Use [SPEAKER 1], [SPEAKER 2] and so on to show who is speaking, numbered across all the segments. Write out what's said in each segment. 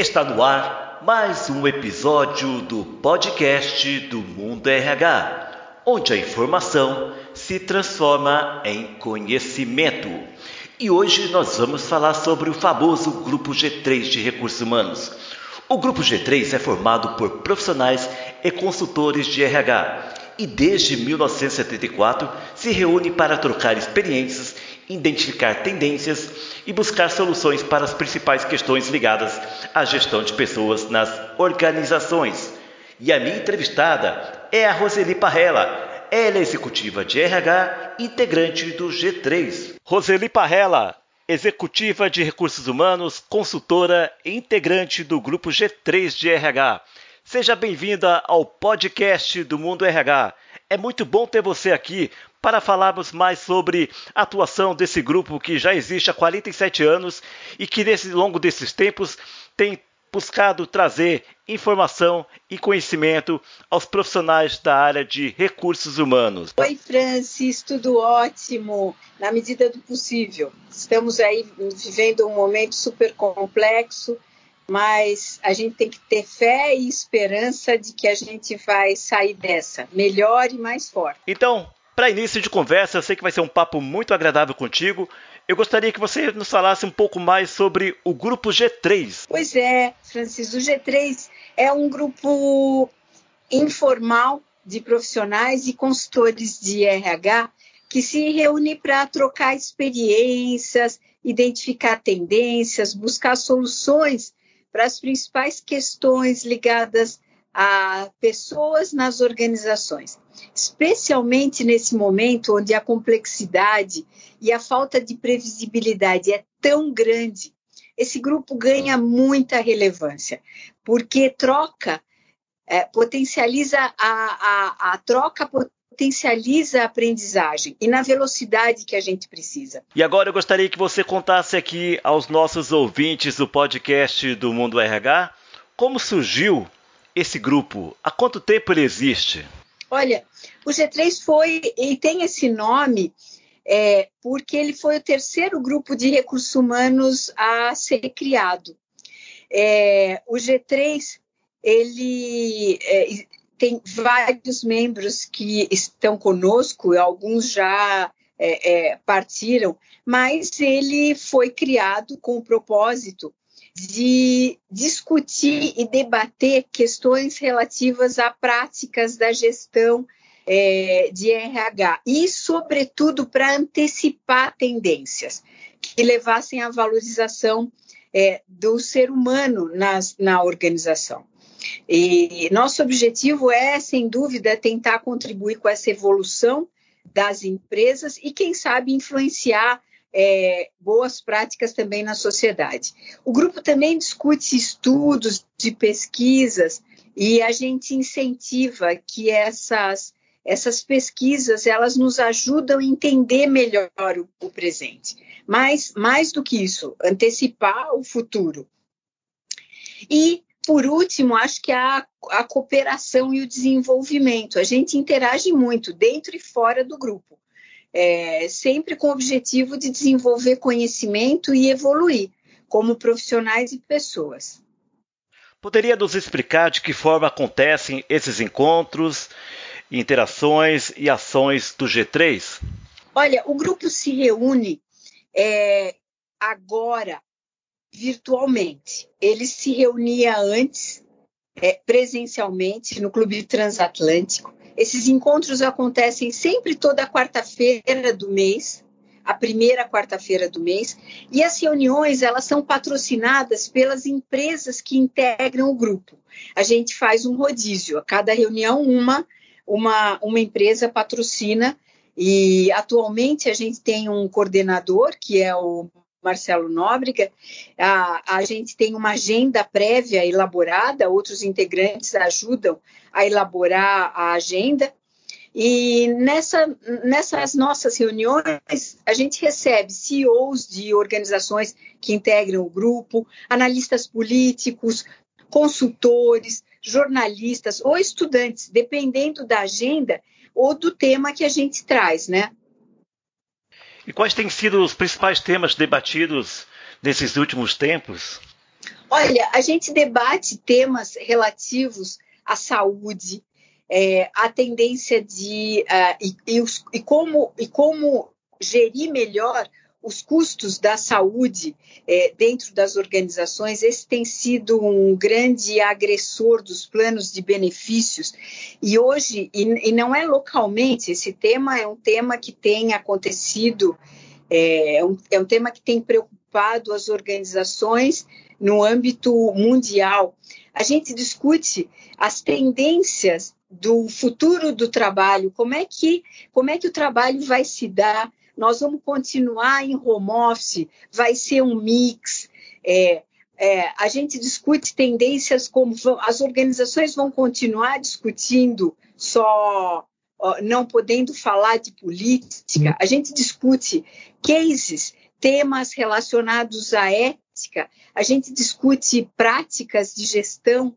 [SPEAKER 1] Está no ar mais um episódio do podcast do Mundo RH, onde a informação se transforma em conhecimento. E hoje nós vamos falar sobre o famoso Grupo G3 de Recursos Humanos. O Grupo G3 é formado por profissionais e consultores de RH e desde 1974 se reúne para trocar experiências, identificar tendências e buscar soluções para as principais questões ligadas à gestão de pessoas nas organizações. E a minha entrevistada é a Roseli Parrella. Ela é executiva de RH, integrante do G3. Roseli Parrella, executiva de recursos humanos, consultora e integrante do grupo G3 de RH. Seja bem-vinda ao podcast do Mundo RH. É muito bom ter você aqui para falarmos mais sobre a atuação desse grupo que já existe há 47 anos e que, nesse longo desses tempos, tem buscado trazer informação e conhecimento aos profissionais da área de recursos humanos.
[SPEAKER 2] Oi, Francis, tudo ótimo, na medida do possível. Estamos aí vivendo um momento super complexo mas a gente tem que ter fé e esperança de que a gente vai sair dessa melhor e mais forte.
[SPEAKER 1] Então, para início de conversa, eu sei que vai ser um papo muito agradável contigo. Eu gostaria que você nos falasse um pouco mais sobre o grupo G3.
[SPEAKER 2] Pois é, Francisco, o G3 é um grupo informal de profissionais e consultores de RH que se reúne para trocar experiências, identificar tendências, buscar soluções para as principais questões ligadas a pessoas nas organizações, especialmente nesse momento onde a complexidade e a falta de previsibilidade é tão grande. Esse grupo ganha muita relevância, porque troca, é, potencializa a, a, a troca potencializa a aprendizagem e na velocidade que a gente precisa.
[SPEAKER 1] E agora eu gostaria que você contasse aqui aos nossos ouvintes do podcast do Mundo RH como surgiu esse grupo, há quanto tempo ele existe?
[SPEAKER 2] Olha, o G3 foi e tem esse nome é, porque ele foi o terceiro grupo de recursos humanos a ser criado. É, o G3 ele é, tem vários membros que estão conosco, alguns já é, é, partiram, mas ele foi criado com o propósito de discutir e debater questões relativas a práticas da gestão é, de RH e, sobretudo, para antecipar tendências que levassem à valorização é, do ser humano nas, na organização. E nosso objetivo é, sem dúvida, tentar contribuir com essa evolução das empresas e, quem sabe, influenciar é, boas práticas também na sociedade. O grupo também discute estudos de pesquisas e a gente incentiva que essas essas pesquisas elas nos ajudam a entender melhor o, o presente, mas mais do que isso, antecipar o futuro. E por último, acho que a, a cooperação e o desenvolvimento. A gente interage muito dentro e fora do grupo, é, sempre com o objetivo de desenvolver conhecimento e evoluir como profissionais e pessoas.
[SPEAKER 1] Poderia nos explicar de que forma acontecem esses encontros, interações e ações do G3?
[SPEAKER 2] Olha, o grupo se reúne é, agora virtualmente. Ele se reunia antes, é, presencialmente, no Clube Transatlântico. Esses encontros acontecem sempre toda quarta-feira do mês, a primeira quarta-feira do mês, e as reuniões elas são patrocinadas pelas empresas que integram o grupo. A gente faz um rodízio, a cada reunião uma uma, uma empresa patrocina e atualmente a gente tem um coordenador que é o Marcelo Nóbrega, a, a gente tem uma agenda prévia elaborada, outros integrantes ajudam a elaborar a agenda. E nessa, nessas nossas reuniões, a gente recebe CEOs de organizações que integram o grupo, analistas políticos, consultores, jornalistas ou estudantes, dependendo da agenda ou do tema que a gente traz, né?
[SPEAKER 1] E quais têm sido os principais temas debatidos nesses últimos tempos?
[SPEAKER 2] Olha, a gente debate temas relativos à saúde, é, a tendência de uh, e, e, os, e, como, e como gerir melhor os custos da saúde é, dentro das organizações, esse tem sido um grande agressor dos planos de benefícios. E hoje, e, e não é localmente, esse tema é um tema que tem acontecido, é, é um, é um tema que tem preocupado as organizações no âmbito mundial. A gente discute as tendências do futuro do trabalho, como é que, como é que o trabalho vai se dar nós vamos continuar em home office, vai ser um mix. É, é, a gente discute tendências como as organizações vão continuar discutindo só não podendo falar de política. A gente discute cases, temas relacionados à ética. A gente discute práticas de gestão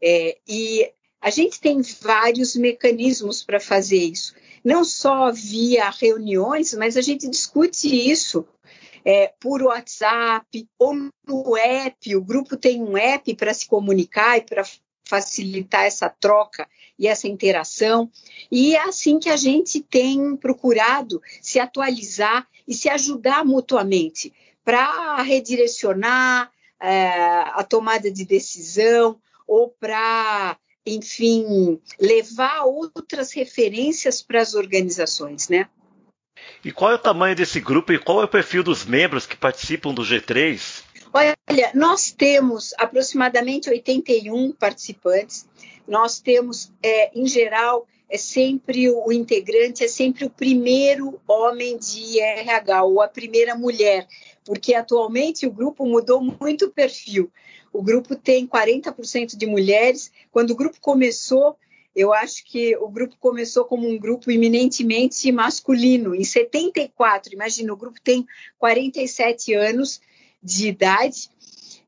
[SPEAKER 2] é, e a gente tem vários mecanismos para fazer isso não só via reuniões, mas a gente discute isso é, por WhatsApp ou no app. O grupo tem um app para se comunicar e para facilitar essa troca e essa interação. E é assim que a gente tem procurado se atualizar e se ajudar mutuamente para redirecionar é, a tomada de decisão ou para enfim, levar outras referências para as organizações, né?
[SPEAKER 1] E qual é o tamanho desse grupo e qual é o perfil dos membros que participam do G3?
[SPEAKER 2] Olha, nós temos aproximadamente 81 participantes. Nós temos, é, em geral, é sempre o integrante, é sempre o primeiro homem de RH ou a primeira mulher, porque atualmente o grupo mudou muito o perfil. O grupo tem 40% de mulheres. Quando o grupo começou, eu acho que o grupo começou como um grupo eminentemente masculino. Em 74, imagina, o grupo tem 47 anos de idade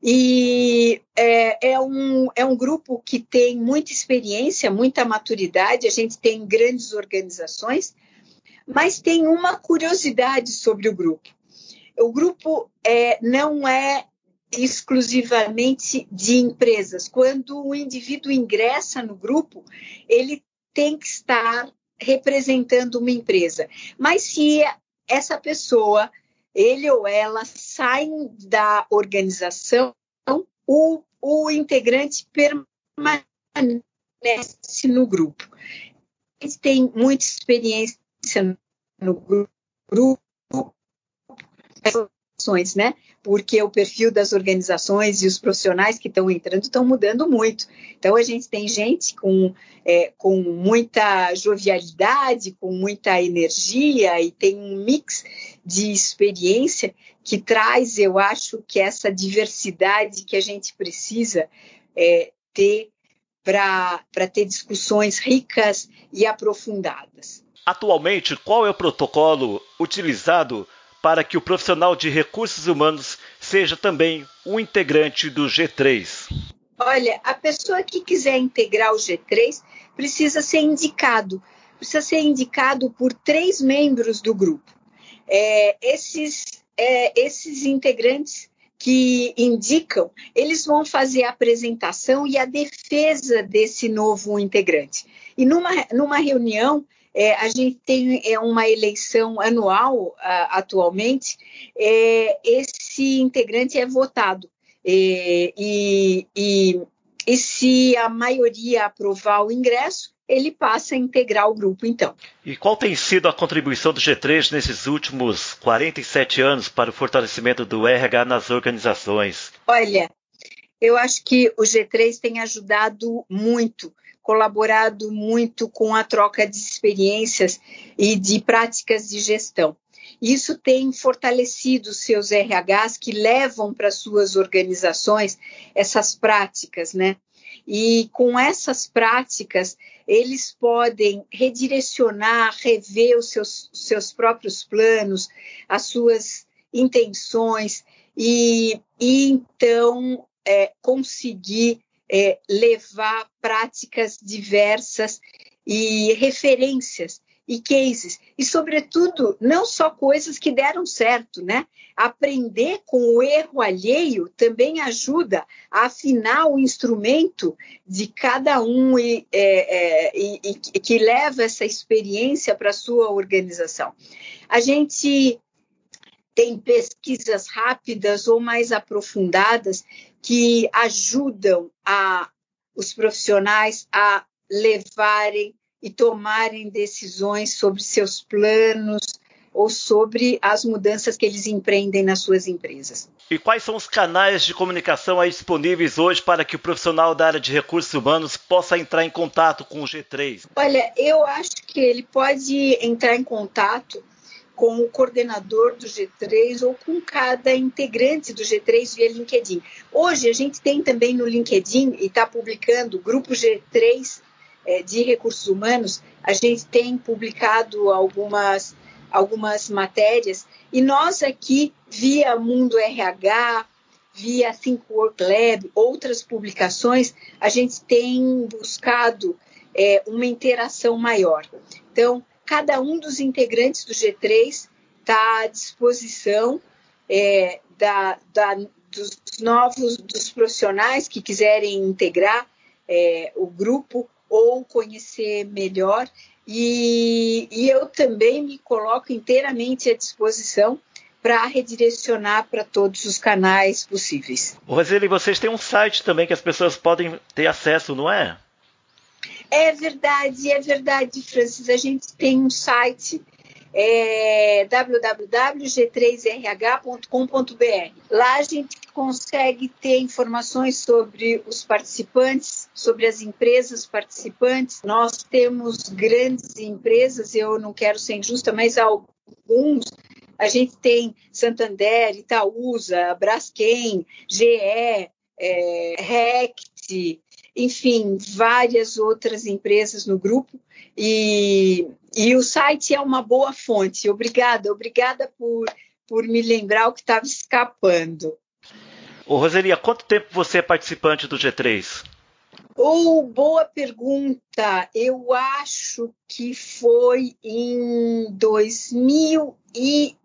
[SPEAKER 2] e é, é, um, é um grupo que tem muita experiência, muita maturidade. A gente tem grandes organizações, mas tem uma curiosidade sobre o grupo. O grupo é, não é exclusivamente de empresas. Quando o indivíduo ingressa no grupo, ele tem que estar representando uma empresa. Mas se essa pessoa, ele ou ela, saem da organização, o, o integrante permanece no grupo. Ele tem muita experiência no grupo, né? porque o perfil das organizações e os profissionais que estão entrando estão mudando muito. Então, a gente tem gente com, é, com muita jovialidade, com muita energia e tem um mix de experiência que traz, eu acho, que essa diversidade que a gente precisa é, ter para ter discussões ricas e aprofundadas.
[SPEAKER 1] Atualmente, qual é o protocolo utilizado para que o profissional de recursos humanos seja também um integrante do G3?
[SPEAKER 2] Olha, a pessoa que quiser integrar o G3 precisa ser indicado, precisa ser indicado por três membros do grupo. É, esses, é, esses integrantes que indicam, eles vão fazer a apresentação e a defesa desse novo integrante. E numa, numa reunião, é, a gente tem é, uma eleição anual atualmente, é, esse integrante é votado. É, e, e, e se a maioria aprovar o ingresso, ele passa a integrar o grupo, então.
[SPEAKER 1] E qual tem sido a contribuição do G3 nesses últimos 47 anos para o fortalecimento do RH nas organizações?
[SPEAKER 2] Olha, eu acho que o G3 tem ajudado muito colaborado muito com a troca de experiências e de práticas de gestão. Isso tem fortalecido seus RHs que levam para suas organizações essas práticas, né? E com essas práticas, eles podem redirecionar, rever os seus, seus próprios planos, as suas intenções, e, e então é, conseguir é, levar práticas diversas e referências e cases, e, sobretudo, não só coisas que deram certo, né? Aprender com o erro alheio também ajuda a afinar o instrumento de cada um e, é, é, e, e que leva essa experiência para a sua organização. A gente tem pesquisas rápidas ou mais aprofundadas que ajudam a, os profissionais a levarem e tomarem decisões sobre seus planos ou sobre as mudanças que eles empreendem nas suas empresas.
[SPEAKER 1] E quais são os canais de comunicação aí disponíveis hoje para que o profissional da área de recursos humanos possa entrar em contato com o G3?
[SPEAKER 2] Olha, eu acho que ele pode entrar em contato com o coordenador do G3 ou com cada integrante do G3 via LinkedIn. Hoje a gente tem também no LinkedIn e está publicando o grupo G3 é, de recursos humanos, a gente tem publicado algumas, algumas matérias e nós aqui, via Mundo RH, via Think Work Lab, outras publicações, a gente tem buscado é, uma interação maior. Então, cada um dos integrantes do G3 está à disposição é, da, da, dos novos, dos profissionais que quiserem integrar é, o grupo ou conhecer melhor. E, e eu também me coloco inteiramente à disposição para redirecionar para todos os canais possíveis.
[SPEAKER 1] Roseli, vocês têm um site também que as pessoas podem ter acesso, não é?
[SPEAKER 2] É verdade, é verdade, Francis. A gente tem um site é www.g3rh.com.br. Lá a gente consegue ter informações sobre os participantes, sobre as empresas participantes. Nós temos grandes empresas, eu não quero ser injusta, mas alguns. A gente tem Santander, Itaúsa, Braskem, GE, é, Rect, enfim, várias outras empresas no grupo. E, e o site é uma boa fonte. Obrigada, obrigada por, por me lembrar o que estava escapando.
[SPEAKER 1] Ô, Roseli, há quanto tempo você é participante do G3?
[SPEAKER 2] Oh, boa pergunta. Eu acho que foi em 2000 e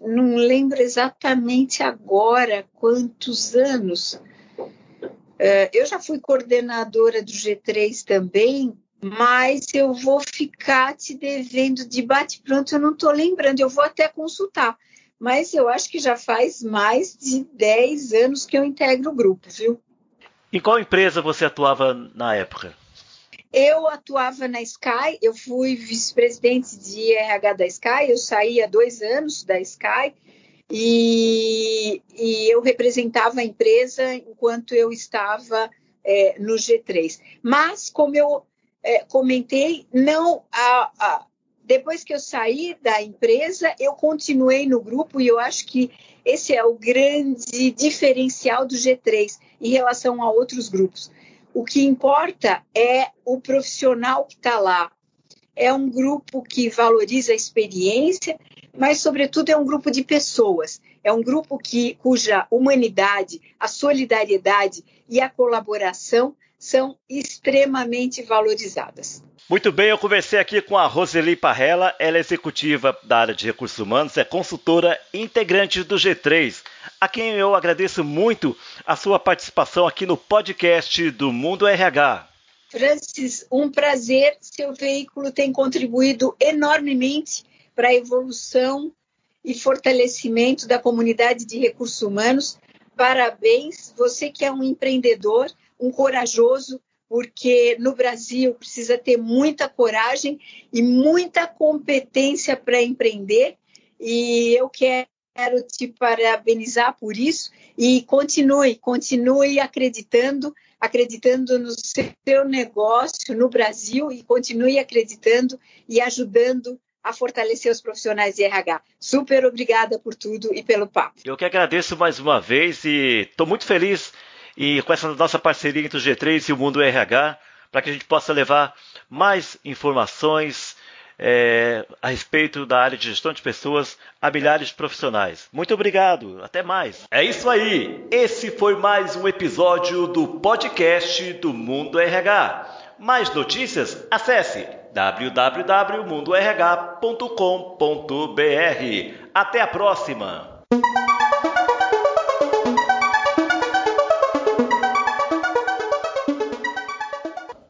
[SPEAKER 2] não lembro exatamente agora quantos anos. Uh, eu já fui coordenadora do G3 também, mas eu vou ficar te devendo de bate-pronto, eu não estou lembrando, eu vou até consultar. Mas eu acho que já faz mais de 10 anos que eu integro o grupo, viu?
[SPEAKER 1] Em qual empresa você atuava na época?
[SPEAKER 2] Eu atuava na Sky, eu fui vice-presidente de RH da Sky, eu saí há dois anos da Sky e, e eu representava a empresa enquanto eu estava é, no G3. Mas, como eu é, comentei, não a, a, depois que eu saí da empresa, eu continuei no grupo e eu acho que esse é o grande diferencial do G3 em relação a outros grupos. O que importa é o profissional que está lá. É um grupo que valoriza a experiência, mas, sobretudo, é um grupo de pessoas. É um grupo que, cuja humanidade, a solidariedade e a colaboração são extremamente valorizadas.
[SPEAKER 1] Muito bem, eu conversei aqui com a Roseli Parrella, ela é executiva da área de recursos humanos, é consultora integrante do G3, a quem eu agradeço muito a sua participação aqui no podcast do Mundo RH.
[SPEAKER 2] Francis, um prazer, seu veículo tem contribuído enormemente para a evolução e fortalecimento da comunidade de recursos humanos. Parabéns, você que é um empreendedor, um corajoso, porque no Brasil precisa ter muita coragem e muita competência para empreender. E eu quero te parabenizar por isso e continue, continue acreditando, acreditando no seu negócio no Brasil e continue acreditando e ajudando a fortalecer os profissionais de RH. Super obrigada por tudo e pelo papo.
[SPEAKER 1] Eu que agradeço mais uma vez e estou muito feliz e com essa nossa parceria entre o G3 e o Mundo RH, para que a gente possa levar mais informações é, a respeito da área de gestão de pessoas a milhares de profissionais. Muito obrigado, até mais. É isso aí, esse foi mais um episódio do podcast do Mundo RH. Mais notícias? Acesse www.mundorh.com.br. Até a próxima!